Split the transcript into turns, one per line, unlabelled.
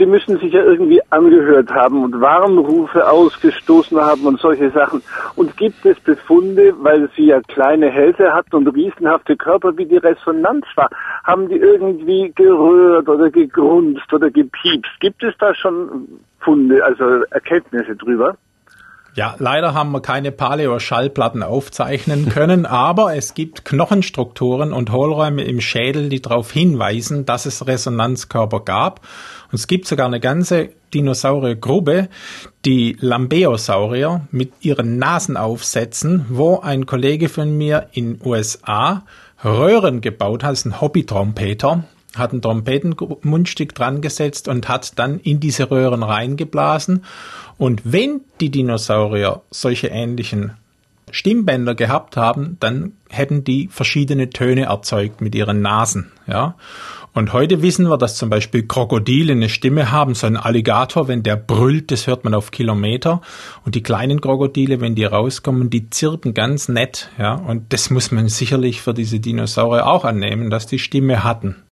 die müssen sich ja irgendwie angehört haben und Warnrufe ausgestoßen haben und solche Sachen. Und gibt es Befunde, weil sie ja kleine Hälse hatten und riesenhafte Körper, wie die Resonanz war, haben die irgendwie gerührt oder gegrunzt oder gepiepst? Gibt es da schon Funde, also Erkenntnisse drüber?
Ja, leider haben wir keine Paleo-Schallplatten aufzeichnen können, aber es gibt Knochenstrukturen und Hohlräume im Schädel, die darauf hinweisen, dass es Resonanzkörper gab. Und es gibt sogar eine ganze Dinosauriergruppe, die Lambeosaurier mit ihren Nasenaufsätzen, wo ein Kollege von mir in USA Röhren gebaut hat, ist ein Hobby-Trompeter, hat ein Trompetenmundstück dran gesetzt und hat dann in diese Röhren reingeblasen. Und wenn die Dinosaurier solche ähnlichen Stimmbänder gehabt haben, dann hätten die verschiedene Töne erzeugt mit ihren Nasen, ja. Und heute wissen wir, dass zum Beispiel Krokodile eine Stimme haben. So ein Alligator, wenn der brüllt, das hört man auf Kilometer. Und die kleinen Krokodile, wenn die rauskommen, die zirpen ganz nett, ja. Und das muss man sicherlich für diese Dinosaurier auch annehmen, dass die Stimme hatten.